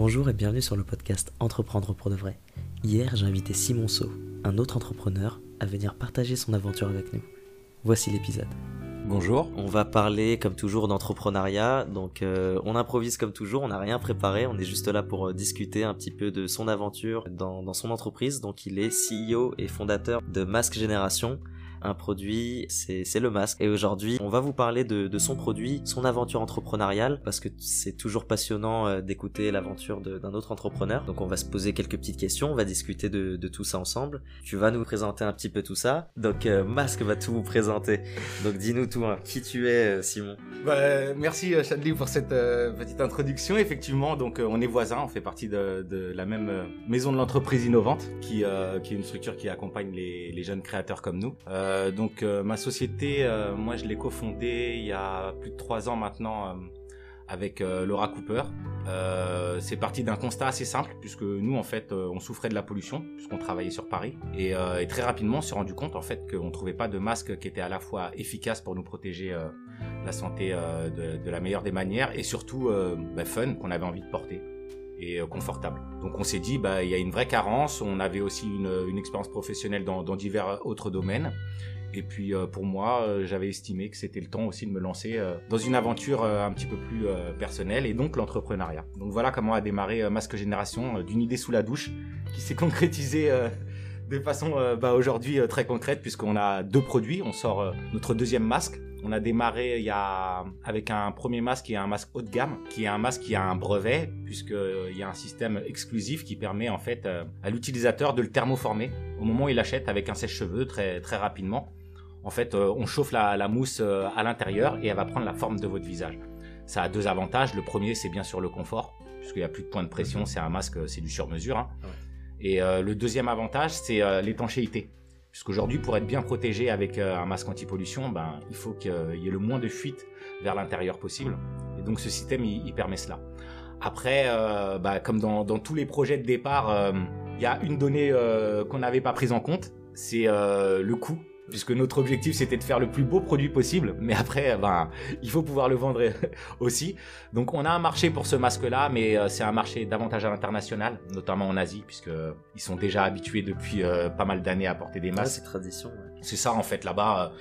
Bonjour et bienvenue sur le podcast Entreprendre pour de vrai. Hier, j'ai invité Simon Sau, un autre entrepreneur, à venir partager son aventure avec nous. Voici l'épisode. Bonjour. On va parler comme toujours d'entrepreneuriat, donc euh, on improvise comme toujours, on n'a rien préparé, on est juste là pour euh, discuter un petit peu de son aventure dans, son entreprise. Donc il est CEO et fondateur de Mask Génération, un produit, c'est le masque. Et aujourd'hui, on va vous parler de, de, son produit, son aventure entrepreneuriale, parce que c'est toujours passionnant euh, d'écouter l'aventure d'un autre entrepreneur. Donc on va se poser quelques petites questions, on va discuter de, de, tout ça ensemble. Tu vas nous présenter un petit peu tout ça. Donc euh, Masque va tout vous présenter. Donc dis-nous tout, hein. qui tu es, euh, Simon? Bah, merci Chadli pour cette petite introduction. Effectivement, donc on est voisins, on fait partie de, de la même maison de l'entreprise innovante, qui, qui est une structure qui accompagne les, les jeunes créateurs comme nous. Euh, donc euh, ma société, euh, moi je l'ai cofondée il y a plus de trois ans maintenant avec Laura Cooper. c'est parti d'un constat assez simple puisque nous en fait on souffrait de la pollution puisqu'on travaillait sur Paris et, très rapidement on s'est rendu compte en fait qu'on trouvait pas de masque qui était à la fois efficace pour nous protéger la santé de, de, la meilleure des manières et surtout bah, fun qu'on avait envie de porter et confortable. Donc on s'est dit, bah, il y a une vraie carence. On avait aussi une, expérience professionnelle dans, divers autres domaines. Et puis euh, pour moi, euh, j'avais estimé que c'était le temps aussi de me lancer euh, dans une aventure un petit peu plus personnelle et donc l'entrepreneuriat. Donc voilà comment a démarré Masque Génération d'une idée sous la douche qui s'est concrétisée de façon bah, aujourd'hui très concrète puisqu'on a deux produits. On sort notre deuxième masque. On a démarré il y a avec un premier masque qui est un masque haut de gamme, qui est un masque qui a un brevet puisqu'il y a un système exclusif qui permet en fait à l'utilisateur de le thermoformer au moment où il achète avec un sèche-cheveux très très rapidement. En fait, euh, on chauffe la, mousse euh, à l'intérieur et elle va prendre la forme de votre visage. Ça a deux avantages. Le premier, c'est bien sûr le confort, puisqu'il n'y a plus de point de pression. C'est un masque, c'est du sur-mesure. Hein. Et euh, le deuxième avantage, c'est l'étanchéité. Puisqu'aujourd'hui, pour être bien protégé avec un masque anti-pollution, ben, il faut qu'il y ait le moins de fuite vers l'intérieur possible. Et donc, ce système, il, permet cela. Après, bah, comme dans, tous les projets de départ, il y a une donnée qu'on n'avait pas prise en compte, c'est le coût puisque notre objectif c'était de faire le plus beau produit possible, mais après, ben, il faut pouvoir le vendre aussi. Donc on a un marché pour ce masque-là, mais euh, c'est un marché davantage à l'international, notamment en Asie, puisque ils sont déjà habitués depuis euh, pas mal d'années à porter des masques. c'est tradition. C'est ça en fait là-bas.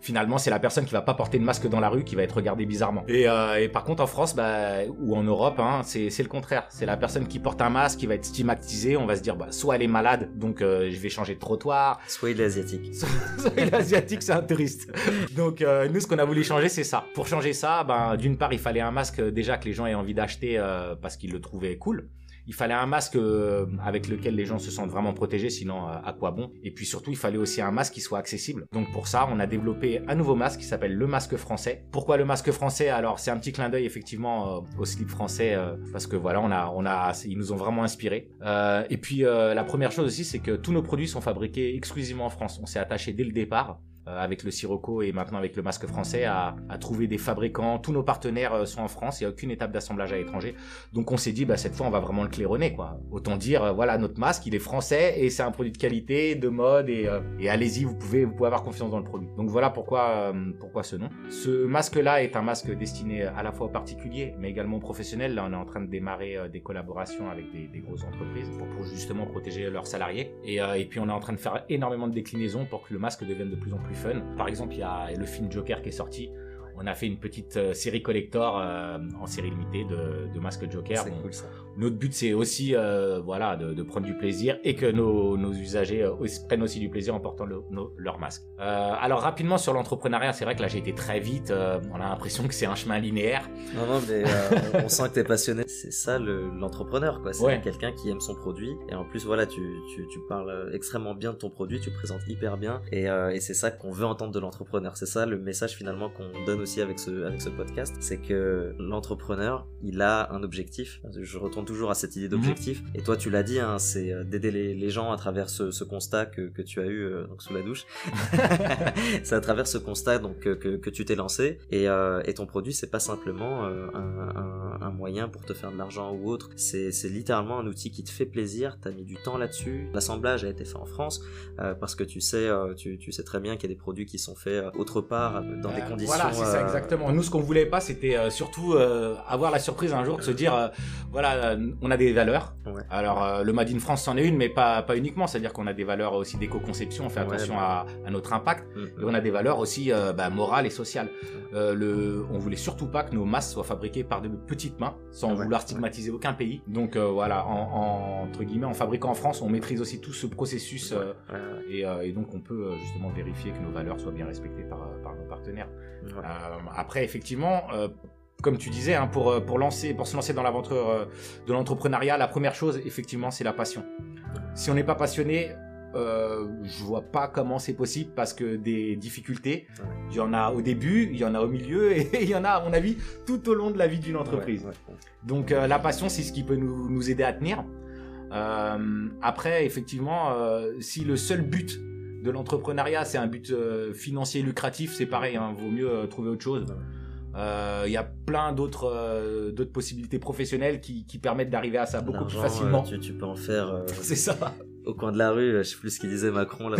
Euh, finalement c'est la personne qui va pas porter de masque dans la rue qui va être regardée bizarrement. Et, euh, et par contre en France bah, ou en Europe, hein, c'est le contraire. C'est la personne qui porte un masque qui va être stigmatisée. On va se dire bah, soit elle est malade, donc euh, je vais changer de trottoir. Soit il est asiatique. soit il est asiatique, c'est un touriste. Donc euh, nous ce qu'on a voulu changer c'est ça. Pour changer ça, ben, d'une part il fallait un masque déjà que les gens aient envie d'acheter euh, parce qu'ils le trouvaient cool il fallait un masque euh, avec lequel les gens se sentent vraiment protégés, sinon euh, à quoi bon? Et puis surtout, il fallait aussi un masque qui soit accessible. Donc pour ça, on a développé un nouveau masque qui s'appelle le masque français. Pourquoi le masque français? Alors c'est un petit clin d'œil effectivement euh, au slip français parce que voilà, on a, on a, ils nous ont vraiment inspirés. et puis la première chose aussi, c'est que tous nos produits sont fabriqués exclusivement en France. On s'est attaché dès le départ avec le Sirocco et maintenant avec le masque français à, à trouver des fabricants. Tous nos partenaires euh, sont en France, il n'y a aucune étape d'assemblage à l'étranger. Donc on s'est dit, bah, cette fois on va vraiment le claironner. Quoi. Autant dire, euh, voilà, notre masque, il est français et c'est un produit de qualité, de mode et, et allez-y, vous pouvez, vous pouvez avoir confiance dans le produit. Donc voilà pourquoi, pourquoi ce nom. Ce masque-là est un masque destiné à la fois aux particuliers, mais également aux professionnels. Là, on est en train de démarrer des collaborations avec des, des grosses entreprises pour, pour, justement protéger leurs salariés. Et, et puis on est en train de faire énormément de déclinaisons pour que le masque devienne de plus en plus fun. Par exemple, il y a le film Joker qui est sorti. On a fait une petite euh, série collector euh, en série limitée de, de masques Joker. C'est cool ça. Notre but, c'est aussi euh, voilà, de, de, prendre du plaisir et que nos, nos usagers prennent aussi du plaisir en portant le, leur masque. Alors rapidement sur l'entrepreneuriat, c'est vrai que là j'ai été très vite. on a l'impression que c'est un chemin linéaire. Non, non, mais on, sent que tu es passionné. C'est ça l'entrepreneur, quoi. C'est quelqu'un qui aime son produit. Et en plus, voilà, tu, tu, tu, parles extrêmement bien de ton produit, tu présentes hyper bien. Et, et c'est ça qu'on veut entendre de l'entrepreneur. C'est ça le message finalement qu'on donne aussi avec ce, avec ce podcast. C'est que l'entrepreneur, il a un objectif. Je retourne toujours à cette idée d'objectif. Mhm. Et toi, tu l'as dit, hein, c'est euh, d'aider les, gens à travers ce, constat que, que, tu as eu euh, donc sous la douche. c'est à travers ce constat donc que, que tu t'es lancé. Et, euh, et, ton produit, c'est pas simplement un, un, un, moyen pour te faire de l'argent ou autre. C'est littéralement un outil qui te fait plaisir. T'as mis du temps là-dessus. L'assemblage a été fait en France parce que tu sais, tu, tu, sais très bien qu'il y a des produits qui sont faits autre part dans des conditions ça, exactement. Nous, ce qu'on voulait pas, c'était surtout avoir la surprise un jour de se dire, voilà, on a des valeurs. Alors, le Made in France, c'en est une, mais pas, pas uniquement. C'est-à-dire qu'on a des valeurs aussi d'éco-conception, on fait attention bah à, à, notre impact. Mm. Et on a des valeurs aussi bah, morales et sociales. le, on voulait surtout pas que nos masques soient fabriquées par de petites mains, sans vouloir stigmatiser aucun pays. Donc voilà, en, entre guillemets, en fabriquant en France, on maîtrise aussi tout ce processus et, et, donc on peut justement vérifier que nos valeurs soient bien respectées par, par nos partenaires. Après, effectivement, comme tu disais, hein, pour, pour, lancer, pour se lancer dans l'aventure de l'entrepreneuriat, la première chose, effectivement, c'est la passion. Si on n'est pas passionné, euh, je vois pas comment c'est possible parce que des difficultés, il y en a au début, il y en a au milieu et il y en a, à mon avis, tout au long de la vie d'une entreprise. Donc euh, la passion, c'est ce qui peut nous, nous aider à tenir. Euh, après, effectivement, euh, si le seul but de l'entrepreneuriat, c'est un but euh, financier lucratif, c'est pareil, hein, vaut mieux trouver autre chose. Il y a plein d'autres d'autres possibilités professionnelles qui, qui permettent d'arriver à ça beaucoup plus facilement. Tu, tu, peux en faire. c'est ça au coin de la rue, je sais plus ce qu'il disait Macron là.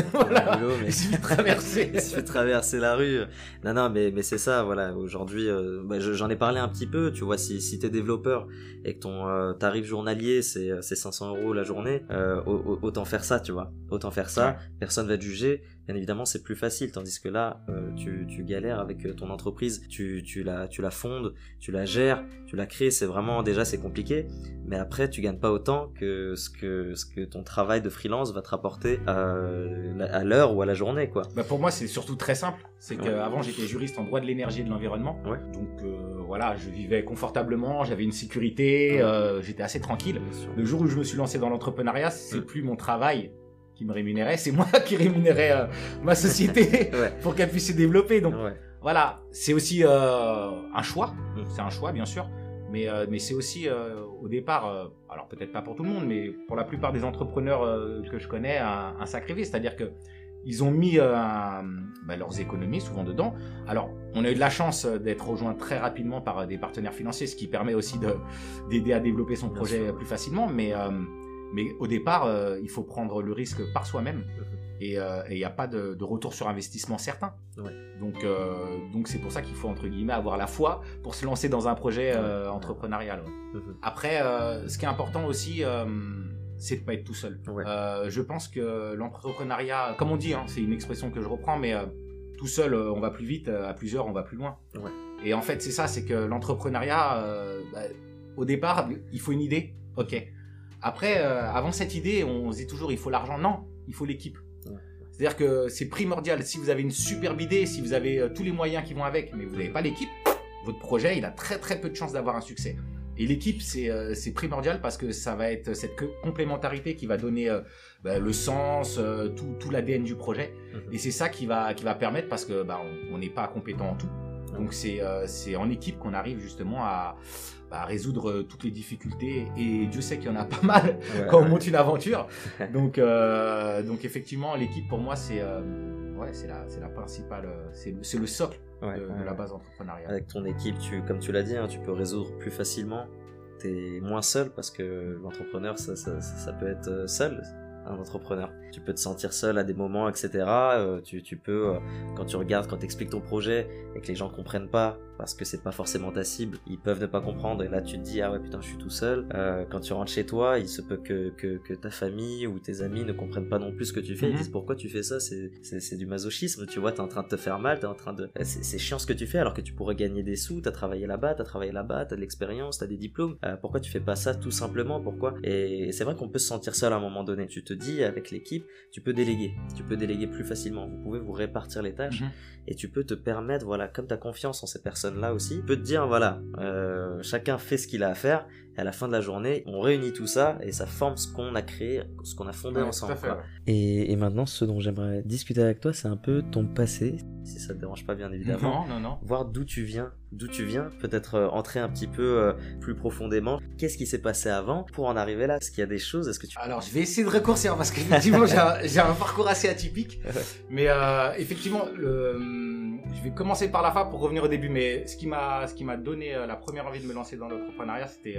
mais il suffit de traverser. il suffit de traverser la rue. Non, non, mais mais c'est ça, voilà. Aujourd'hui, euh, bah, j'en ai parlé un petit peu. Tu vois, si si t'es développeur et que ton euh, tarif journalier c'est c'est 500 euros la journée, euh, autant faire ça, tu vois. Autant faire ça. Personne va te juger bien évidemment c'est plus facile tandis que là euh, tu, tu, galères avec euh, ton entreprise. Tu, tu, la, tu la fondes tu la gères tu la crées. C'est vraiment déjà c'est compliqué. Mais après tu gagnes pas autant que ce que ce que ton travail de freelance va te rapporter euh, à l'heure ou à la journée quoi. Bah pour moi c'est surtout très simple. C'est qu'avant j'étais juriste en droit de l'énergie et de l'environnement. Ouais. donc voilà je vivais confortablement j'avais une sécurité j'étais assez tranquille. Le jour où je me suis lancé dans l'entrepreneuriat c'est plus mon travail qui me rémunérait, c'est moi qui rémunérais euh, ma société pour qu'elle puisse se développer. Donc voilà, c'est aussi euh, un choix, c'est un choix bien sûr, mais, euh, mais c'est aussi au départ, alors peut-être pas pour tout le monde, mais pour la plupart des entrepreneurs que je connais, un, un sacré c'est-à-dire que ils ont mis bah, leurs économies souvent dedans. Alors, on a eu de la chance d'être rejoint très rapidement par des partenaires financiers, ce qui permet aussi d'aider à développer son projet plus facilement. Mais mais au départ, euh, il faut prendre le risque par soi-même. Euh, et il n'y a pas de, retour sur investissement certain. Donc, euh, donc c'est pour ça qu'il faut entre guillemets avoir la foi pour se lancer dans un projet entrepreneurial. Après, ce qui est important aussi, c'est de pas être tout seul. je pense que l'entrepreneuriat, comme on dit, hein, c'est une expression que je reprends, mais tout seul, on va plus vite, à plusieurs, on va plus loin. Et en fait, c'est ça, c'est que l'entrepreneuriat, bah, au départ, il faut une idée. Ok après, euh, avant cette idée, on se dit toujours il faut l'argent. Non, il faut l'équipe. C'est-à-dire que c'est primordial. Si vous avez une superbe idée, si vous avez euh, tous les moyens qui vont avec, mais vous n'avez pas l'équipe, votre projet, il a très très peu de chances d'avoir un succès. Et l'équipe, c'est euh, primordial parce que ça va être cette complémentarité qui va donner bah, le sens, tout, tout l'ADN du projet. Mhm. Et c'est ça qui va, qui va permettre parce que bah, on n'est pas compétent en tout. Donc c'est en équipe qu'on arrive justement à, bah, résoudre euh, toutes les difficultés et Dieu sait qu'il y en a pas mal quand on monte une aventure. donc, euh, donc effectivement, l'équipe pour moi c'est euh, ouais, c'est la, c'est la principale, c'est, c'est le socle de, la base entrepreneuriale. Avec ton équipe, tu, comme tu l'as dit, hein, tu peux résoudre plus facilement. T'es moins seul parce que l'entrepreneur ça, ça, ça peut être seul un entrepreneur. Tu peux te sentir seul à des moments, etc. Euh, tu, tu, peux, quand tu regardes, quand tu expliques ton projet et que les gens comprennent pas, parce que c'est pas forcément ta cible, ils peuvent ne pas comprendre. Et là tu te dis ah ouais putain je suis tout seul. Euh, quand tu rentres chez toi, il se peut que, que, que, ta famille ou tes amis ne comprennent pas non plus ce que tu fais, ils mhm. disent pourquoi tu fais ça, c'est, c'est, du masochisme, tu vois, t'es en train de te faire mal, t'es en train de... C'est, chiant ce que tu fais alors que tu pourrais gagner des sous, t'as travaillé là-bas, t'as travaillé là-bas, t'as de l'expérience, t'as des diplômes, euh, pourquoi tu fais pas ça tout simplement, pourquoi? Et c'est vrai qu'on peut se sentir seul à un moment donné, tu te dis avec l'équipe, tu peux déléguer, tu peux déléguer plus facilement, vous pouvez vous répartir les tâches mhm. et tu peux te permettre, voilà, comme tu as confiance en ces personnes-là aussi, tu peux te dire, voilà, euh, chacun fait ce qu'il a à faire à la fin de la journée, on réunit tout ça et ça forme ce qu'on a créé, ce qu'on a fondé ensemble. et, et, maintenant, ce dont j'aimerais discuter avec toi, c'est un peu ton passé, si ça te dérange pas bien évidemment. Non, non, non. Voir d'où tu viens, d'où tu viens, peut-être euh, entrer un petit peu euh, plus profondément. Qu'est-ce qui s'est passé avant pour en arriver là? Est-ce qu'il y a des choses? Est-ce que tu Alors, je vais essayer de raccourcir parce qu'effectivement, j'ai un, un, parcours assez atypique. mais euh, effectivement, le, je vais commencer par la fin pour revenir au début. Mais ce qui m'a, ce qui m'a donné la première envie de me lancer dans l'entrepreneuriat, c'était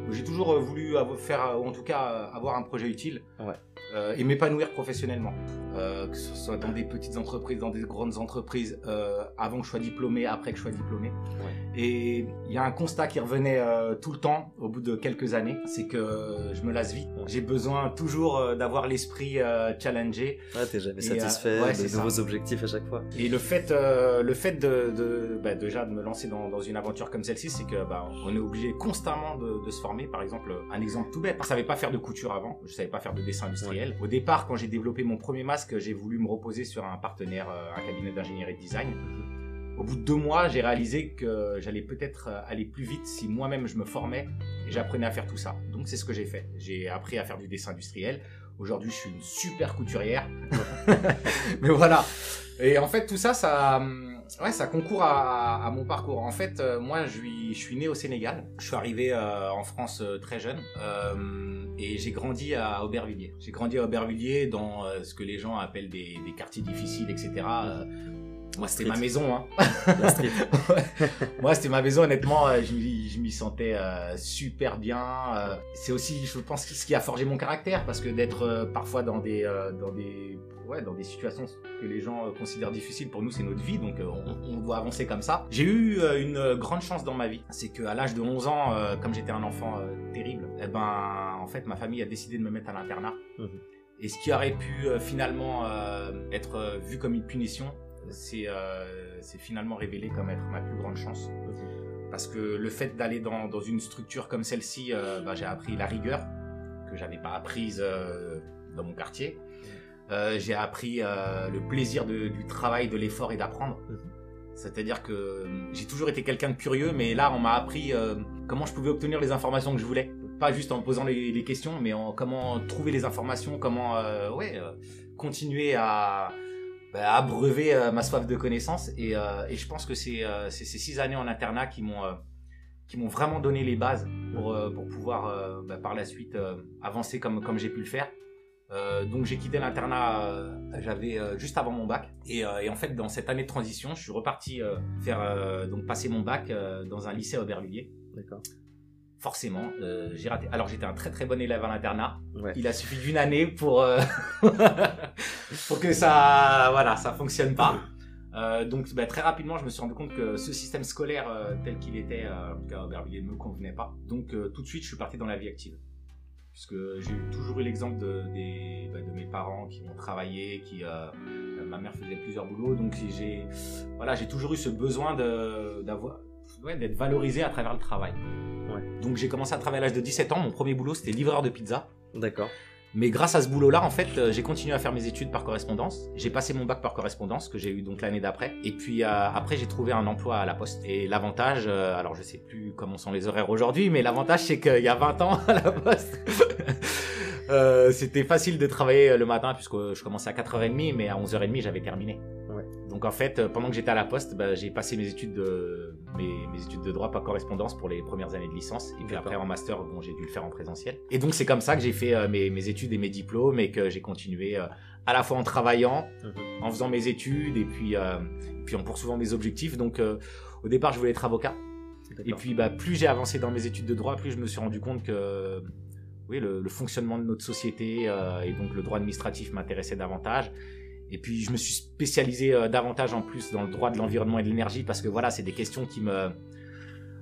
j'ai toujours voulu faire, ou en tout cas avoir un projet utile. et m'épanouir professionnellement, que ce soit dans des petites entreprises, dans des grandes entreprises, avant que je sois diplômé, après que je sois diplômé. Et il y a un constat qui revenait tout le temps au bout de quelques années, c'est que je me lasse vite. J'ai besoin toujours d'avoir l'esprit challengé. Ouais, t'es jamais satisfait de nouveaux objectifs à chaque fois. Et le fait, le fait de, de bah, déjà de me lancer dans, dans une aventure comme celle-ci, c'est que bah, on est obligé constamment de, de, se former. Par exemple, un exemple tout bête, je savais pas faire de couture avant, je savais pas faire de dessin industriel. Au départ, quand j'ai développé mon premier masque, j'ai voulu me reposer sur un partenaire, euh, un cabinet d'ingénierie de design. Mhm. Au bout de deux mois, j'ai réalisé que j'allais peut-être euh, aller plus vite si moi-même je me formais et j'apprenais à faire tout ça. Donc c'est ce que j'ai fait. J'ai appris à faire du dessin industriel. Aujourd'hui, je suis une super couturière. Mais voilà. Et en fait, tout ça, ça, hum, ouais, ça concourt à, mon parcours. En fait, euh, moi, je suis, né au Sénégal. Je suis arrivé euh, en France euh, très jeune et j'ai grandi à Aubervilliers. J'ai grandi à Aubervilliers dans ce que les gens appellent des quartiers difficiles, etc. moi, c'était ma maison. Hein. moi, c'était ma maison. Honnêtement, je m'y sentais super bien. C'est aussi, je pense, ce qui a forgé mon caractère parce que d'être parfois dans des, dans des ouais, dans des situations que les gens euh, considèrent difficiles, pour nous c'est notre vie, donc euh, on, doit avancer comme ça. J'ai eu euh, une grande chance dans ma vie, c'est qu'à l'âge de 11 ans, comme j'étais un enfant terrible, eh ben en fait ma famille a décidé de me mettre à l'internat. Mhm. Et ce qui aurait pu finalement être vu comme une punition, c'est finalement révélé comme être ma plus grande chance. Parce que le fait d'aller dans, dans, une structure comme celle-ci, bah, j'ai appris la rigueur que j'avais pas apprise dans mon quartier. Euh, j'ai appris euh, le plaisir du travail, de l'effort et d'apprendre. C'est-à-dire que euh, j'ai toujours été quelqu'un de curieux, mais là, on m'a appris comment je pouvais obtenir les informations que je voulais. Pas juste en posant les, questions, mais en comment trouver les informations, comment ouais, continuer à, bah, abreuver ma soif de connaissances. Et, je pense que c'est ces six années en internat qui m'ont qui m'ont vraiment donné les bases pour, pour pouvoir bah, par la suite avancer comme, comme j'ai pu le faire. Euh, donc j'ai quitté l'internat, euh, j'avais euh, juste avant mon bac. Et, en fait, dans cette année de transition, je suis reparti faire donc passer mon bac dans un lycée à Aubervilliers. D'accord. Forcément, j'ai raté. Alors j'étais un très très bon élève à l'internat. Il a suffi d'une année pour pour que ça voilà ça fonctionne pas. donc bah, très rapidement, je me suis rendu compte que ce système scolaire tel qu'il était, en tout cas à Aubervilliers, ne me convenait pas. Donc tout de suite, je suis parti dans la vie active puisque j'ai toujours eu l'exemple de, bah, de, mes parents qui vont travailler, qui euh, ma mère faisait plusieurs boulots, donc j'ai voilà j'ai toujours eu ce besoin d'avoir d'être valorisé à travers le travail. Donc j'ai commencé à travailler à l'âge de 17 ans. Mon premier boulot c'était livreur de pizza. D'accord. Mais grâce à ce boulot-là, en fait, euh, j'ai continué à faire mes études par correspondance. J'ai passé mon bac par correspondance, que j'ai eu donc l'année d'après. Et puis euh, après, j'ai trouvé un emploi à la Poste. Et l'avantage, euh, alors je sais plus comment sont les horaires aujourd'hui, mais l'avantage c'est qu'il y a 20 ans à la Poste, c'était facile de travailler le matin puisque je commençais à 4h30, mais à 11h30 j'avais terminé. Donc en fait, pendant que j'étais à la Poste, bah, j'ai passé mes études de mes, études de droit par correspondance pour les premières années de licence. Et puis après en master, bon, j'ai dû le faire en présentiel. Et donc c'est comme ça que j'ai fait euh, mes, études et mes diplômes et que j'ai continué euh, à la fois en travaillant, mhm. en faisant mes études et puis euh, puis en poursuivant mes objectifs. Donc au départ, je voulais être avocat. Et puis bah, plus j'ai avancé dans mes études de droit, plus je me suis rendu compte que oui, le, le fonctionnement de notre société et donc le droit administratif m'intéressait davantage. Et puis je me suis spécialisé euh, davantage en plus dans le droit de l'environnement et de l'énergie parce que voilà, c'est des questions qui me...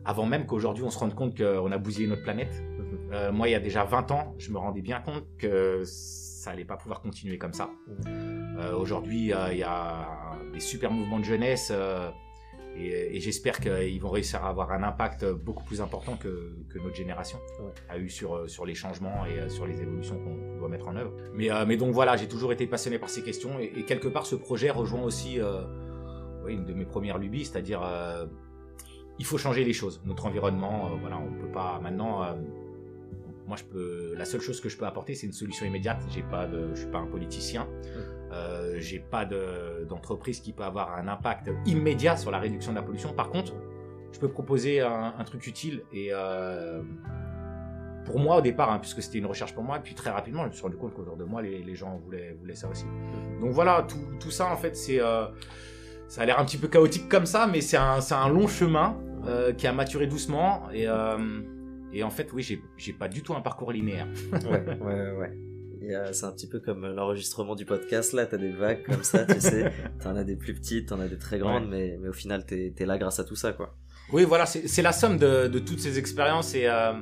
Avant même qu'aujourd'hui on se rende compte qu'on a bousillé notre planète. Mhm. Euh, moi, il y a déjà 20 ans, je me rendais bien compte que ça allait pas pouvoir continuer comme ça. Mhm. Euh, aujourd'hui, il y a des super mouvements de jeunesse et, j'espère qu'ils vont réussir à avoir un impact beaucoup plus important que, notre génération a eu sur, sur les changements et sur les évolutions qu'on doit mettre en œuvre. Mais, euh, mais donc voilà, j'ai toujours été passionné par ces questions et, quelque part ce projet rejoint aussi euh, une de mes premières lubies, c'est-à-dire euh, il faut changer les choses. Notre environnement, voilà, on peut pas maintenant moi je peux la seule chose que je peux apporter c'est une solution immédiate j'ai pas de je suis pas un politicien euh, j'ai pas d'entreprise qui peut avoir un impact immédiat sur la réduction de la pollution. Par contre, je peux proposer un, truc utile et euh, pour moi au départ, hein, puisque c'était une recherche pour moi, et puis très rapidement, je me suis rendu compte qu'aujourd'hui de moi, les, gens voulaient, voulaient ça aussi. Mhm. Donc voilà, tout, tout ça en fait, c'est euh, ça a l'air un petit peu chaotique comme ça, mais c'est un, un, long chemin qui a maturé doucement et Et en fait, oui, j'ai pas du tout un parcours linéaire. ouais, ouais, ouais. C'est un petit peu comme l'enregistrement du podcast, là, t'as des vagues comme ça, tu sais. T'en as des plus petites, t'en as des très grandes, mais, mais au final, t'es es là grâce à tout ça, quoi. Oui, voilà, c'est la somme de, de, toutes ces expériences et, euh,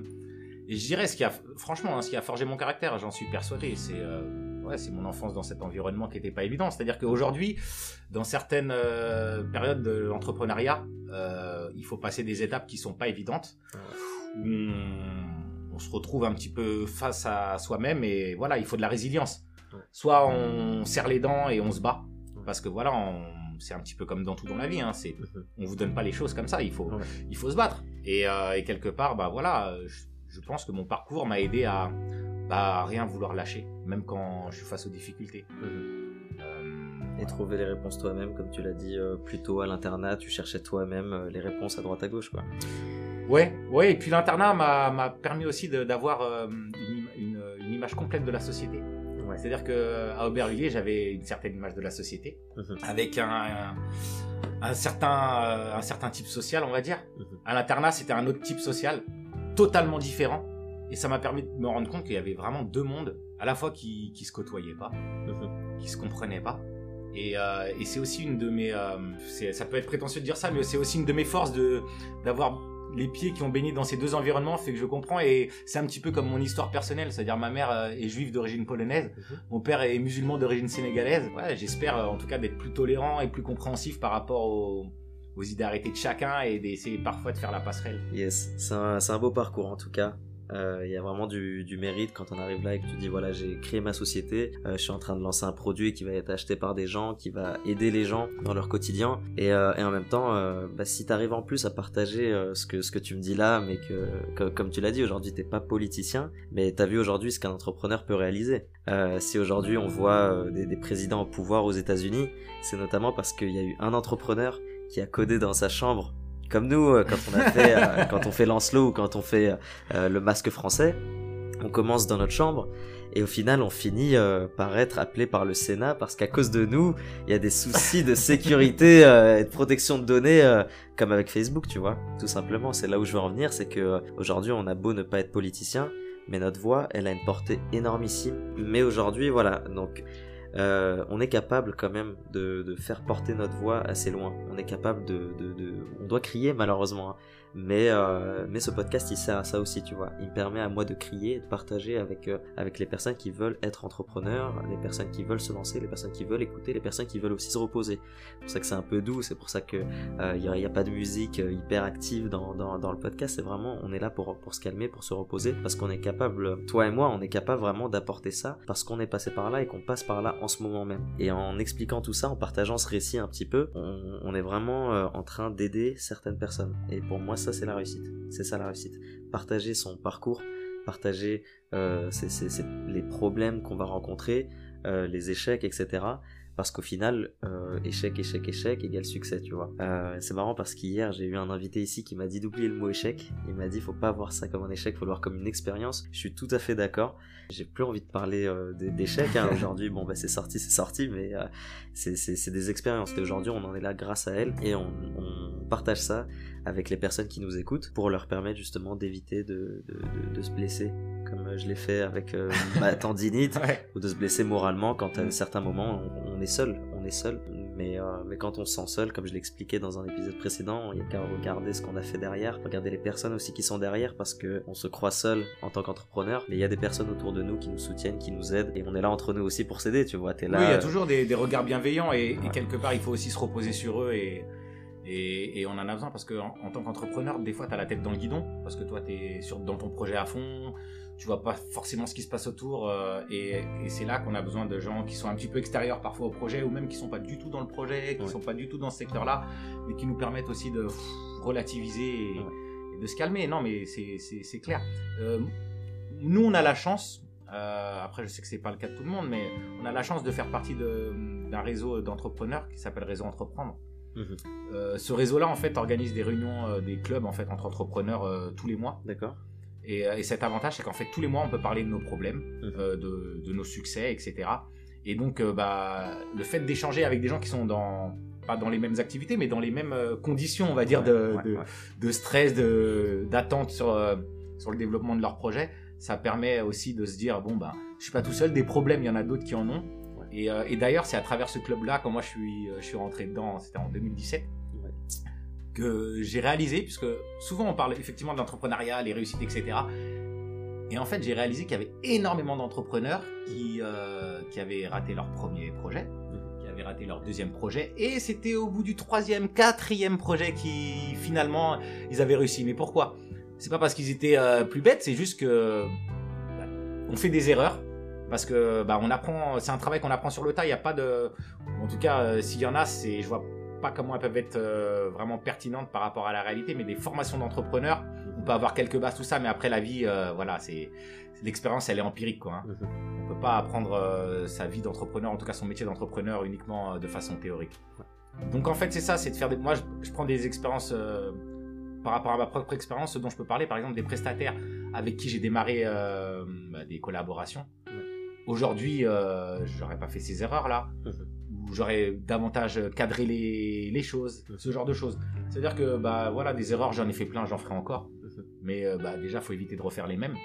et je dirais ce qui a, franchement, hein, ce qui a forgé mon caractère, j'en suis persuadé, c'est euh, ouais, c'est mon enfance dans cet environnement qui n'était pas évident. C'est-à-dire qu'aujourd'hui, dans certaines euh, périodes de l'entrepreneuriat, euh, il faut passer des étapes qui sont pas évidentes. On, on, se retrouve un petit peu face à soi-même et voilà, il faut de la résilience. Soit on serre les dents et on se bat, parce que voilà, c'est un petit peu comme dans tout dans la vie. Hein, c'est, on vous donne pas les choses comme ça. Il faut, il faut se battre. Et, euh, et quelque part, bah voilà, je, je, pense que mon parcours m'a aidé à, bah, rien vouloir lâcher, même quand je suis face aux difficultés. Euh, et trouver les réponses toi-même, comme tu l'as dit euh, plus tôt à l'internat, tu cherchais toi-même euh, les réponses à droite à gauche, quoi. Ouais, ouais, et puis l'internat m'a permis aussi d'avoir une, une, une, image complète de la société. Ouais. C'est-à-dire qu'à Aubervilliers, j'avais une certaine image de la société, mhm. avec un, un, un, certain, un certain type social, on va dire. Mhm. À l'internat, c'était un autre type social, totalement différent. Et ça m'a permis de me rendre compte qu'il y avait vraiment deux mondes, à la fois qui, qui se côtoyaient pas, mhm. qui se comprenaient pas. Et, euh, et c'est aussi une de mes, euh, ça peut être prétentieux de dire ça, mais c'est aussi une de mes forces de d'avoir les pieds qui ont baigné dans ces deux environnements fait que je comprends et c'est un petit peu comme mon histoire personnelle, c'est-à-dire ma mère euh, est juive d'origine polonaise, mhm. mon père est musulman d'origine sénégalaise. Ouais, j'espère euh, en tout cas d'être plus tolérant et plus compréhensif par rapport aux, aux idées arrêtées de chacun et d'essayer parfois de faire la passerelle. Yes, c'est un, un beau parcours en tout cas. Euh, il y a vraiment du, du, mérite quand on arrive là et que tu dis voilà j'ai créé ma société, euh, je suis en train de lancer un produit qui va être acheté par des gens, qui va aider les gens dans leur quotidien et, euh, et en même temps euh, bah, si tu arrives en plus à partager euh, ce que ce que tu me dis là mais que, comme tu l'as dit aujourd'hui t'es pas politicien mais t'as vu aujourd'hui ce qu'un entrepreneur peut réaliser. si aujourd'hui on voit des, des présidents au pouvoir aux États-Unis c'est notamment parce qu'il y a eu un entrepreneur qui a codé dans sa chambre comme nous, euh, quand on a fait, euh, quand on fait Lancelot ou quand on fait euh, le masque français, on commence dans notre chambre et au final on finit par être appelé par le Sénat parce qu'à cause de nous, il y a des soucis de sécurité et de protection de données comme avec Facebook, tu vois. Tout simplement, c'est là où je veux en venir, c'est que aujourd'hui on a beau ne pas être politicien, mais notre voix, elle a une portée énormissime. Mais aujourd'hui, voilà, donc euh, on est capable quand même de, faire porter notre voix assez loin. On est capable de on doit crier malheureusement, hein. Mais, euh, mais ce podcast, il sert à ça aussi, tu vois. Il me permet à moi de crier, de partager avec, euh, avec les personnes qui veulent être entrepreneurs, les personnes qui veulent se lancer, les personnes qui veulent écouter, les personnes qui veulent aussi se reposer. C'est pour ça que c'est un peu doux, c'est pour ça que euh, il n'y a, pas de musique euh, hyper active dans, dans, dans le podcast. C'est vraiment, on est là pour, pour se calmer, pour se reposer, parce qu'on est capable, toi et moi, on est capable vraiment d'apporter ça, parce qu'on est passé par là et qu'on passe par là en ce moment même. Et en expliquant tout ça, en partageant ce récit un petit peu, on, on est vraiment en train d'aider certaines personnes. Et pour moi, c'est la réussite. C'est ça la réussite. Partager son parcours, partager euh, les problèmes qu'on va rencontrer, euh, les échecs, etc parce qu'au final, euh, échec, échec, échec égale succès, tu vois. Euh, c'est marrant parce qu'hier, j'ai eu un invité ici qui m'a dit d'oublier le mot échec. Il m'a dit, faut pas voir ça comme un échec, faut le voir comme une expérience. Je suis tout à fait d'accord. J'ai plus envie de parler euh, d'échecs. Hein. Aujourd'hui, bon, bah, c'est sorti, c'est sorti, mais euh, c'est des expériences. Et aujourd'hui, on en est là grâce à elles et on, on, partage ça avec les personnes qui nous écoutent pour leur permettre justement d'éviter de, de, de, de, se blesser, comme je l'ai fait avec euh, ma tendinite, ouais. ou de se blesser moralement quand à un certain moment on, on est seul, on est seul. Mais, euh, mais quand on se sent seul, comme je l'expliquais dans un épisode précédent, il n'y a qu'à regarder ce qu'on a fait derrière, regarder les personnes aussi qui sont derrière, parce que on se croit seul en tant qu'entrepreneur, mais il y a des personnes autour de nous qui nous soutiennent, qui nous aident, et on est là entre nous aussi pour s'aider, tu vois. Es là. Oui, il y a toujours des, des regards bienveillants, et, ouais. et, quelque part, il faut aussi se reposer sur eux et. Et, et on en a besoin parce que en, en tant qu'entrepreneur, des fois, tu as la tête dans le guidon parce que toi, tu es sur, dans ton projet à fond, tu vois pas forcément ce qui se passe autour euh, et, et c'est là qu'on a besoin de gens qui sont un petit peu extérieurs parfois au projet ou même qui sont pas du tout dans le projet, qui ouais. sont pas du tout dans ce secteur-là, mais qui nous permettent aussi de pff, relativiser et, ouais. et, de se calmer. Non, mais c'est clair. Euh, nous, on a la chance. Euh, après, je sais que c'est pas le cas de tout le monde, mais on a la chance de faire partie d'un réseau d'entrepreneurs qui s'appelle Réseau Entreprendre. Mmh. Euh, ce réseau-là, en fait, organise des réunions, euh, des clubs, en fait, entre entrepreneurs euh, tous les mois. D'accord. Et, et, cet avantage, c'est qu'en fait, tous les mois, on peut parler de nos problèmes, mmh. euh, de, de, nos succès, etc. Et donc, euh, bah, le fait d'échanger avec des gens qui sont dans pas dans les mêmes activités, mais dans les mêmes conditions, on va dire, de, ouais, de, ouais. de, stress, d'attente sur sur le développement de leur projet. Ça permet aussi de se dire bon ben, je suis pas tout seul, des problèmes, il y en a d'autres qui en ont. Et, et d'ailleurs, c'est à travers ce club-là, quand moi je suis, je suis rentré dedans, c'était en 2017 que j'ai réalisé, puisque souvent on parle effectivement de les réussites, etc. Et en fait, j'ai réalisé qu'il y avait énormément d'entrepreneurs qui, euh, qui avaient raté leur premier projet, qui avaient raté leur deuxième projet, et c'était au bout du troisième, quatrième projet qui finalement ils avaient réussi. Mais pourquoi? C'est pas parce qu'ils étaient euh, plus bêtes, c'est juste que bah, on fait des erreurs. Parce que bah, on apprend, c'est un travail qu'on apprend sur le tas. Il n'y a pas de, en tout cas, euh, s'il y en a, c'est, je vois pas comment elles peuvent être euh, vraiment pertinentes par rapport à la réalité, mais des formations d'entrepreneurs, on peut avoir quelques bases, tout ça, mais après la vie, euh, voilà, c'est l'expérience, elle est empirique, quoi. Hein. Mhm. On peut pas apprendre euh, sa vie d'entrepreneur, en tout cas son métier d'entrepreneur, uniquement de façon théorique. Donc en fait, c'est ça, c'est de faire des. Moi, je, prends des expériences par rapport à ma propre expérience, dont je peux parler, par exemple, des prestataires avec qui j'ai démarré bah, des collaborations. Aujourd'hui, j'aurais pas fait ces erreurs-là. J'aurais davantage cadré les, les, choses, ce genre de choses. C'est-à-dire que bah voilà, des erreurs, j'en ai fait plein, j'en ferai encore. Mais euh, bah, déjà, faut éviter de refaire les mêmes.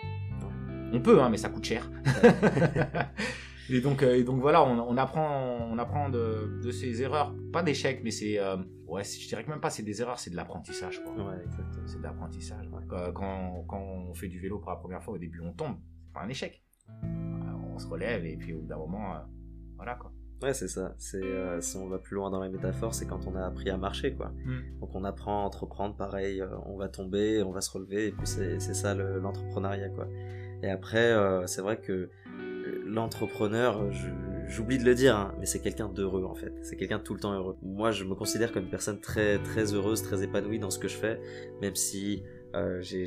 On peut, hein, mais ça coûte cher. et donc, euh, et donc voilà, on, apprend, on apprend de, de ces erreurs, pas d'échecs, mais c'est euh, ouais, je dirais que même pas c'est des erreurs, c'est de l'apprentissage. Ouais, c'est de l'apprentissage. Quand, quand, on fait du vélo pour la première fois, au début, on tombe, c'est pas un échec. On se relève et puis au bout d'un moment, voilà quoi. Ouais, c'est ça. C'est euh, si on va plus loin dans la métaphore, c'est quand on a appris à marcher, quoi. Mm. Donc on apprend à entreprendre, pareil, euh, on va tomber, on va se relever, et puis c'est ça l'entrepreneuriat, quoi. Et après, euh, c'est vrai que l'entrepreneur, j'oublie de le dire, hein, mais c'est quelqu'un d'heureux en fait. C'est quelqu'un tout le temps heureux. Moi, je me considère comme une personne très très heureuse, très épanouie dans ce que je fais, même si j'ai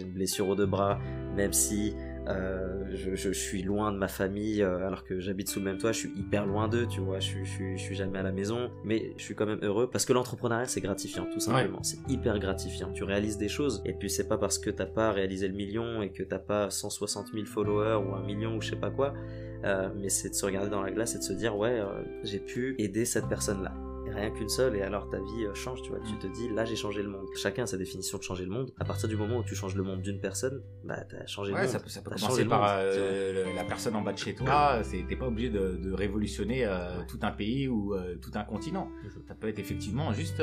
une blessure aux deux bras, même si euh, je, je, suis loin de ma famille euh, alors que j'habite sous le même toit, je suis hyper loin d'eux, tu vois, je, je, suis jamais à la maison, mais je suis quand même heureux parce que l'entrepreneuriat c'est gratifiant, tout simplement, c'est hyper gratifiant. Tu réalises des choses et puis c'est pas parce que t'as pas réalisé le million et que t'as pas 160 000 followers ou un million ou je sais pas quoi, euh, mais c'est de se regarder dans la glace et de se dire ouais, j'ai pu aider cette personne là rien qu'une seule et alors ta vie euh, change, tu vois. Tu te dis, là j'ai changé le monde. Chacun a sa définition de changer le monde. À partir du moment où tu changes le monde d'une personne, bah t'as changé le monde. Ça peut, ça peut commencer par euh, la personne en bas de chez toi. T'es pas obligé de, révolutionner euh, tout un pays ou tout un continent. Ça peut être effectivement juste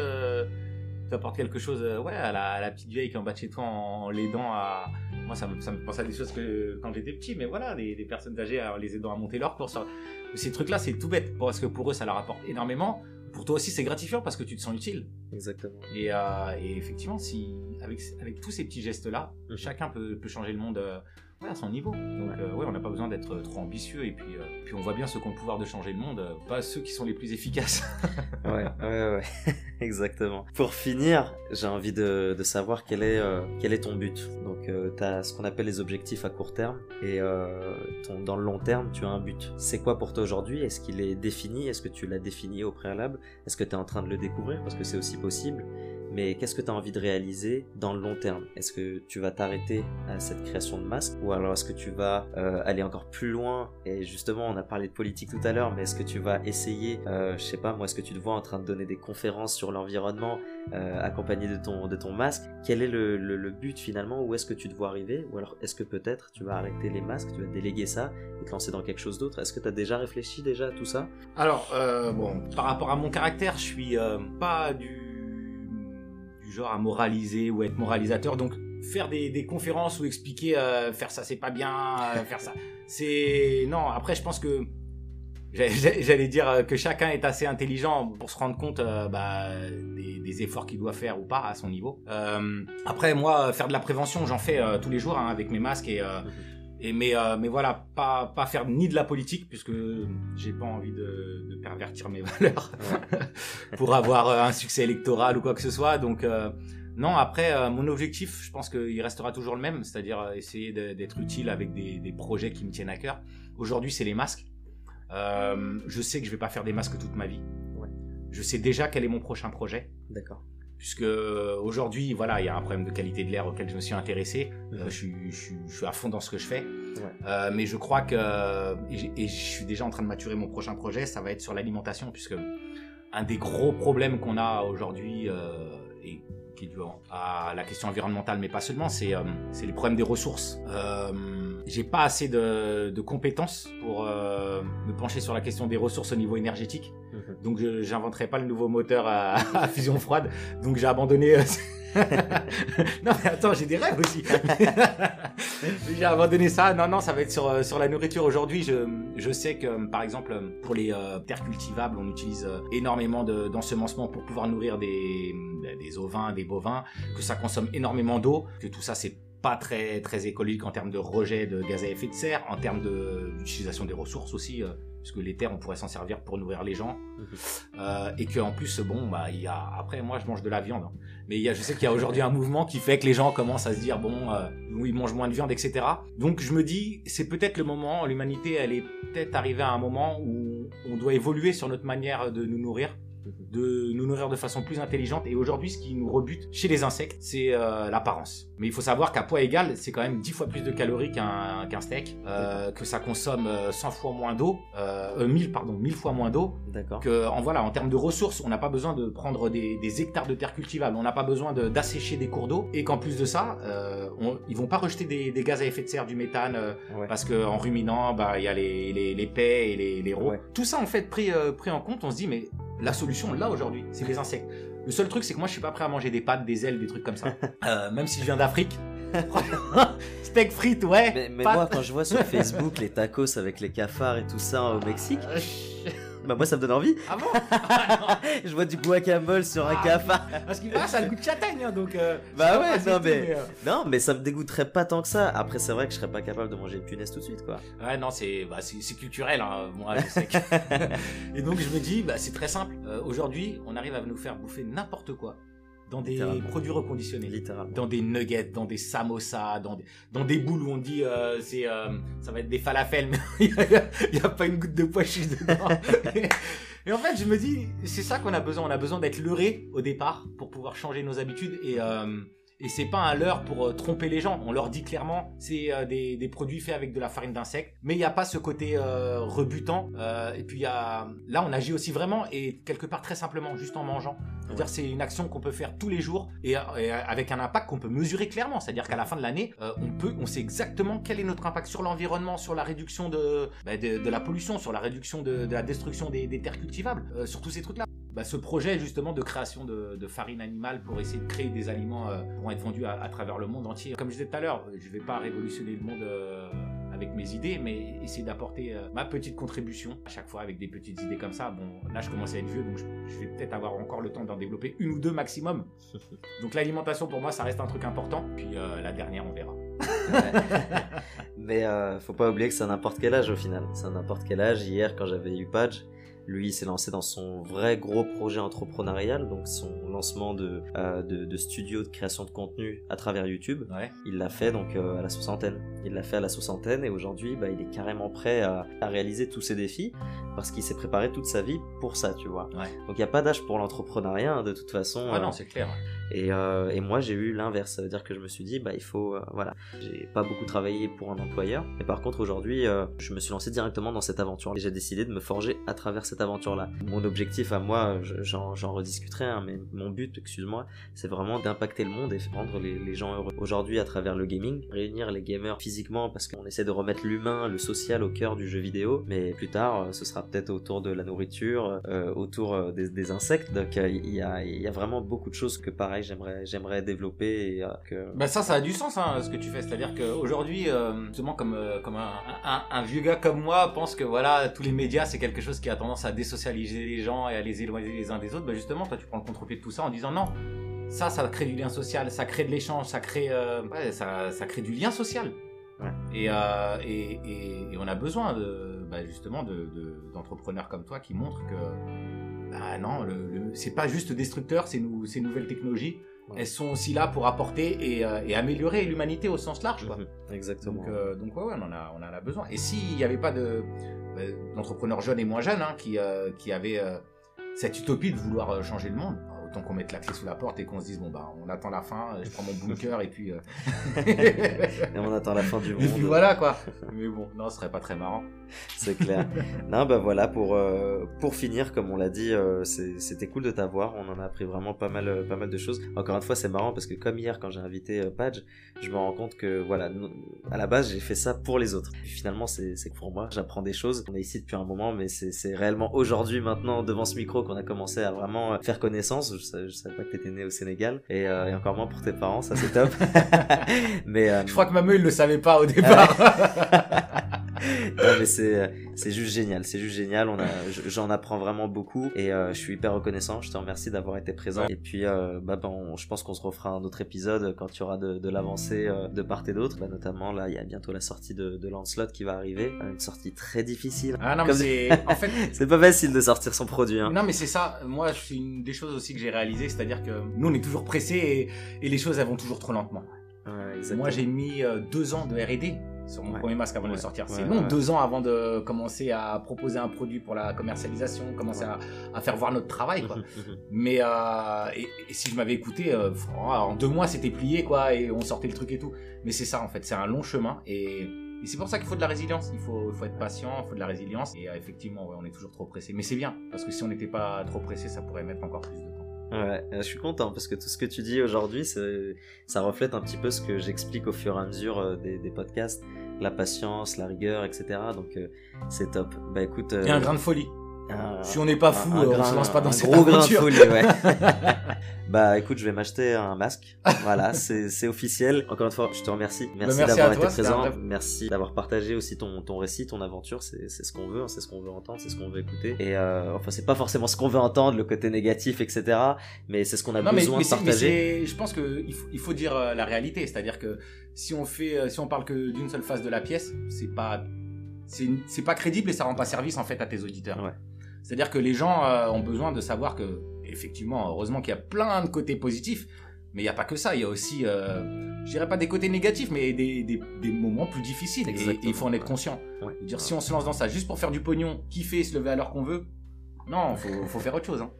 tu apportes quelque chose ouais à la, petite vieille qui est en bas de chez toi en, l'aidant à moi ça me, ça me pense à des choses que quand j'étais petit mais voilà des, personnes âgées en les aidant à monter leur course ces trucs là c'est tout bête parce que pour eux ça leur apporte énormément pour toi aussi, c'est gratifiant parce que tu te sens utile. Exactement. Et, euh, effectivement, si avec, avec tous ces petits gestes-là, mhm. chacun peut, peut, changer le monde euh, à son niveau. Donc, ouais, euh, on n'a pas besoin d'être trop ambitieux. Et puis, puis, on voit bien ceux qui ont le pouvoir de changer le monde, pas ceux qui sont les plus efficaces. ouais, ouais, ouais. Exactement. Pour finir, j'ai envie de, de, savoir quel est, quel est ton but. Donc, tu as ce qu'on appelle les objectifs à court terme. Et ton, dans le long terme, tu as un but. C'est quoi pour toi aujourd'hui? Est-ce qu'il est défini? Est-ce que tu l'as défini au préalable? Est-ce que tu es en train de le découvrir? Parce que c'est aussi possible. Mais qu'est-ce que tu as envie de réaliser dans le long terme? Est-ce que tu vas t'arrêter à cette création de masques Ou alors est-ce que tu vas euh, aller encore plus loin? Et justement, on a parlé de politique tout à l'heure, mais est-ce que tu vas essayer, euh, je sais pas, moi, est-ce que tu te vois en train de donner des conférences sur l'environnement euh, accompagné de ton, de ton masque? Quel est le, le, but finalement? Où est-ce que tu te vois arriver? Ou alors est-ce que peut-être tu vas arrêter les masques, tu vas déléguer ça et te lancer dans quelque chose d'autre? Est-ce que tu as déjà réfléchi déjà à tout ça? Alors, euh, bon, par rapport à mon caractère, je suis pas du genre à moraliser ou être moralisateur. Donc faire des, conférences ou expliquer euh, faire ça c'est pas bien, euh, faire ça c'est non. Après je pense que j'allais dire que chacun est assez intelligent pour se rendre compte euh, bah, des, efforts qu'il doit faire ou pas à son niveau. après moi faire de la prévention j'en fais tous les jours hein, avec mes masques et et mais, mais voilà, pas, pas faire ni de la politique, puisque j'ai pas envie de, de, pervertir mes valeurs pour avoir un succès électoral ou quoi que ce soit. Donc, non, après, euh, mon objectif, je pense qu'il restera toujours le même, c'est-à-dire euh, essayer d'être utile avec des, projets qui me tiennent à cœur. Aujourd'hui, c'est les masques. Euh, je sais que je vais pas faire des masques toute ma vie. Je sais déjà quel est mon prochain projet. D'accord. Puisque aujourd'hui, voilà, il y a un problème de qualité de l'air auquel je me suis intéressé. Mhm. je, suis à fond dans ce que je fais. mais je crois que, et, je suis déjà en train de maturer mon prochain projet, ça va être sur l'alimentation, puisque un des gros problèmes qu'on a aujourd'hui, et qui est dû à la question environnementale, mais pas seulement, c'est les problèmes des ressources. J'ai pas assez de, de compétences pour me pencher sur la question des ressources au niveau énergétique. Mhm. Donc je j'inventerai pas le nouveau moteur à, à fusion froide. Donc j'ai abandonné non mais attends, j'ai des rêves aussi. j'ai abandonné ça. Non, non, ça va être sur, euh, sur la nourriture. Aujourd'hui, je, je sais que, par exemple, pour les euh, terres cultivables, on utilise euh, énormément d'ensemencement pour pouvoir nourrir des, des ovins, des bovins, que ça consomme énormément d'eau, que tout ça, c'est pas très, très écologique en termes de rejet de gaz à effet de serre, en termes d'utilisation des ressources aussi puisque les terres on pourrait s'en servir pour nourrir les gens mhm. euh, et que en plus bon bah il y a après moi je mange de la viande hein. mais il y a, je sais qu'il y a aujourd'hui un mouvement qui fait que les gens commencent à se dire bon euh, ils mangent moins de viande etc donc je me dis c'est peut-être le moment l'humanité elle est peut-être arrivée à un moment où on doit évoluer sur notre manière de nous nourrir de nous nourrir de façon plus intelligente. Et aujourd'hui, ce qui nous rebute chez les insectes, c'est euh, l'apparence. Mais il faut savoir qu'à poids égal, c'est quand même 10 fois plus de calories qu'un steak, euh, que ça consomme 100 euh, fois moins d'eau, euh, 1000 pardon, 1000 fois moins d'eau. D'accord. Que en voilà, en termes de ressources, on n'a pas besoin de prendre des, des, hectares de terre cultivable, on n'a pas besoin d'assécher des cours d'eau, et qu'en plus de ça, on, ils vont pas rejeter des, des, gaz à effet de serre, du méthane, parce que en ruminant, bah il y a les, les, les paix et les, les rots. Tout ça en fait pris pris en compte, on se dit mais la solution, là, aujourd'hui, c'est les insectes. Le seul truc, c'est que moi, je suis pas prêt à manger des pâtes, des ailes, des trucs comme ça. Euh, même si je viens d'Afrique. Steak frites, ouais. Mais, mais moi, quand je vois sur Facebook les tacos avec les cafards et tout ça au Mexique, bah moi ça me donne envie. Ah bon Je vois du guacamole sur un ah, cafard. Parce qu'il ça a le goût de châtaigne, hein, donc. Euh, bah ouais, non mais, euh. non mais ça me dégoûterait pas tant que ça. Après c'est vrai que je serais pas capable de manger une punaise tout de suite, quoi. Ouais non c'est bah, c'est culturel, hein. moi je sais. Et donc je me dis bah c'est très simple. Euh, aujourd'hui on arrive à nous faire bouffer n'importe quoi dans des produits reconditionnés, littéralement. dans des nuggets, dans des samosas, dans des, dans des boules où on dit euh, c'est euh, ça va être des falafels, mais il n'y a, pas une goutte de pois chiche dedans. et en fait, je me dis, c'est ça qu'on a besoin. On a besoin d'être leurré au départ pour pouvoir changer nos habitudes et euh, et c'est pas un leurre pour euh, tromper les gens. On leur dit clairement, c'est euh, des, des, produits faits avec de la farine d'insectes. Mais il n'y a pas ce côté euh, rebutant. et puis y a... là, on agit aussi vraiment et quelque part très simplement, juste en mangeant. C'est-à-dire c'est une action qu'on peut faire tous les jours et, avec un impact qu'on peut mesurer clairement. C'est-à-dire qu'à la fin de l'année, on peut, on sait exactement quel est notre impact sur l'environnement, sur la réduction de, bah, de, de, la pollution, sur la réduction de, de la destruction des, des terres cultivables, sur tous ces trucs-là. Bah, ce projet justement de création de, farine animale pour essayer de créer des aliments euh, pour être vendus à, travers le monde entier. Comme je disais tout à l'heure, je ne vais pas révolutionner le monde euh, avec mes idées, mais essayer d'apporter euh, ma petite contribution à chaque fois avec des petites idées comme ça. Bon, là je commence à être vieux, donc je, vais peut-être avoir encore le temps d'en développer une ou deux maximum. donc l'alimentation pour moi ça reste un truc important. Puis la dernière on verra. mais faut pas oublier que c'est à n'importe quel âge au final. C'est à n'importe quel âge. Hier quand j'avais eu Page, lui, il s'est lancé dans son vrai gros projet entrepreneurial, donc son lancement de, euh, de, studio de création de contenu à travers YouTube. Il l'a fait donc euh, à la soixantaine. Il l'a fait à la soixantaine et aujourd'hui, bah, il est carrément prêt à, réaliser tous ses défis parce qu'il s'est préparé toute sa vie pour ça, tu vois. Donc il n'y a pas d'âge pour l'entrepreneuriat, hein, de toute façon. Ah non, euh, c'est clair. Et, euh, et, moi, j'ai eu l'inverse. Ça veut dire que je me suis dit, bah, il faut, euh, voilà, j'ai pas beaucoup travaillé pour un employeur. Mais par contre, aujourd'hui, euh, je me suis lancé directement dans cette aventure. Et j'ai décidé de me forger à travers cette aventure-là. Mon objectif à moi, j'en rediscuterai, hein, mais mon but, excuse-moi, c'est vraiment d'impacter le monde et rendre les, gens heureux. Aujourd'hui, à travers le gaming, réunir les gamers physiquement parce qu'on essaie de remettre l'humain, le social au cœur du jeu vidéo. Mais plus tard, ce sera peut-être autour de la nourriture, autour des, des, insectes. Donc, il y a, y vraiment beaucoup de choses que pareil j'aimerais développer et euh, que bah ça ça a du sens hein, ce que tu fais c'est à dire qu'aujourd'hui euh, justement comme euh, comme un, un, vieux gars comme moi pense que voilà tous les médias c'est quelque chose qui a tendance à désocialiser les gens et à les éloigner les uns des autres bah justement toi tu prends le contre-pied de tout ça en disant non ça ça crée du lien social ça crée de l'échange ça crée ouais, ça, ça crée du lien social ouais. et, et, et, on a besoin de bah, justement d'entrepreneurs de, comme toi qui montrent que ah non, le, c'est pas juste destructeur, ces, ces nouvelles technologies. Elles sont aussi là pour apporter et, euh, améliorer l'humanité au sens large. Quoi. Mhm, exactement. Donc, euh, donc ouais, ouais, on en a, on en a besoin. Et s'il n'y avait pas de, bah, d'entrepreneurs jeunes et moins jeunes hein, qui, euh, qui avaient cette utopie de vouloir changer le monde, temps qu'on mette la clé sous la porte et qu'on se dise bon bah on attend la fin, je prends mon bunker et puis. et on attend la fin du monde. Et puis voilà quoi. Mais bon, non, ce serait pas très marrant. C'est clair. non, bah voilà, pour, pour finir, comme on l'a dit, c'était cool de t'avoir. On en a appris vraiment pas mal, pas mal de choses. Encore une fois, c'est marrant parce que comme hier, quand j'ai invité Page, je me rends compte que voilà, à la base, j'ai fait ça pour les autres. Et finalement, c'est que pour moi, j'apprends des choses. On est ici depuis un moment, mais c'est réellement aujourd'hui, maintenant, devant ce micro, qu'on a commencé à vraiment faire connaissance. Je, savais, savais pas que t'étais né au Sénégal, et, euh, et, encore moins pour tes parents, ça c'est top. mais euh, je crois que ma meule il le savait pas au départ. non, mais c'est c'est juste génial, c'est juste génial. On a, j'en apprends vraiment beaucoup et euh, je suis hyper reconnaissant. Je te remercie d'avoir été présent. Et puis, euh, bah, bon, je pense qu'on se refera un autre épisode quand il y aura de, de l'avancée euh, de part et d'autre. Bah, notamment là, il y a bientôt la sortie de, de Lancelot qui va arriver, une sortie très difficile. Ah non, mais c'est en fait, c'est pas facile de sortir son produit. Hein. Non, mais c'est ça. Moi, c'est une des choses aussi que j'ai réalisé, c'est-à-dire que nous, on est toujours pressés et, et les choses elles vont toujours trop lentement. Ouais, Moi, j'ai mis deux ans de R&D sur mon premier masque avant de le sortir. c'est long, deux ans avant de commencer à proposer un produit pour la commercialisation, commencer à, à, faire voir notre travail. Quoi. Mais euh, et, si je m'avais écouté, euh, en deux mois c'était plié quoi, et on sortait le truc et tout. Mais c'est ça en fait, c'est un long chemin et, et c'est pour ça qu'il faut de la résilience. Il faut, faut être patient, il faut de la résilience. Et euh, effectivement, on est toujours trop pressé. Mais c'est bien parce que si on n'était pas trop pressé, ça pourrait mettre encore plus de temps. Ouais, je suis content parce que tout ce que tu dis aujourd'hui, ça reflète un petit peu ce que j'explique au fur et à mesure euh, des, des podcasts, la patience, la rigueur, etc. Donc euh, c'est top. Bah écoute. Euh... un grain de folie si on n'est pas fou, on se lance pas dans cette gros. Grain de folie, ouais. bah écoute, je vais m'acheter un masque. Voilà, c'est officiel. Encore une fois, je te remercie. Merci, bah, d'avoir été présent. Merci d'avoir partagé aussi ton, ton récit, ton aventure. C'est ce qu'on veut, hein. c'est ce qu'on veut entendre, c'est ce qu'on veut écouter. Et euh, enfin, c'est pas forcément ce qu'on veut entendre, le côté négatif, etc. Mais c'est ce qu'on a besoin de partager. je pense qu'il faut, il faut dire euh, la réalité, c'est-à-dire que si on fait, euh, si on parle que d'une seule face de la pièce, c'est pas c'est pas crédible et ça rend pas service en fait à tes auditeurs. Ouais. C'est-à-dire que les gens euh, ont besoin de savoir que, effectivement, heureusement qu'il y a plein de côtés positifs, mais il n'y a pas que ça. Il y a aussi, euh, je dirais pas des côtés négatifs, mais des, des, des moments plus difficiles. Et, il faut en être conscient. Ouais. Dire, si on se lance dans ça juste pour faire du pognon, kiffer, se lever à l'heure qu'on veut, non, faut, faut faire autre chose. Hein.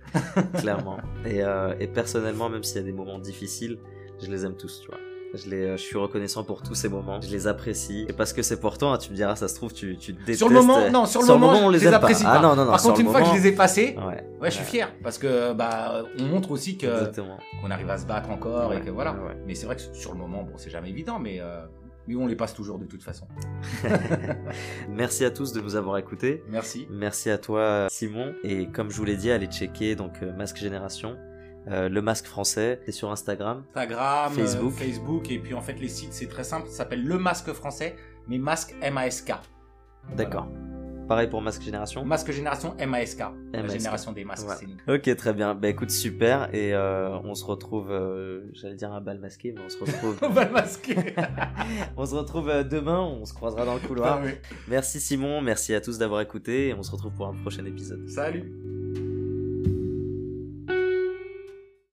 Clairement. Et, euh, et personnellement, même s'il y a des moments difficiles, je les aime tous, tu vois. Je, les, euh, je suis reconnaissant pour tous ces moments. Je les apprécie. Et parce que c'est pour toi, hein, tu me diras, ça se trouve, tu, tu détestes. Sur le moment, non, sur le, moment, on les, apprécie pas. Ah, non, non, non, Par contre, une fois que je les ai passés, ouais, ouais, je suis fier. Parce que, bah, on montre aussi que, qu'on arrive à se battre encore et que voilà. Mais c'est vrai que sur le moment, bon, c'est jamais évident, mais, euh, mais on les passe toujours de toute façon. Merci à tous de nous avoir écoutés. Merci. Merci à toi, Simon. Et comme je vous l'ai dit, allez checker donc euh, Masque Génération. Euh, le masque français, c'est sur Instagram, Instagram, euh, Facebook. Facebook, et puis en fait les sites c'est très simple, ça s'appelle le masque français, mais masque M-A-S-K. D'accord. Pareil pour Masque Génération Masque Génération MASK. La génération des masques. Ok, très bien. Bah écoute, super. Et euh, on se retrouve, j'allais dire un bal masqué, mais on se retrouve. un bal masqué On se retrouve demain, on se croisera dans le couloir. Ah merci Simon, merci à tous d'avoir écouté et on se retrouve pour un prochain épisode. Salut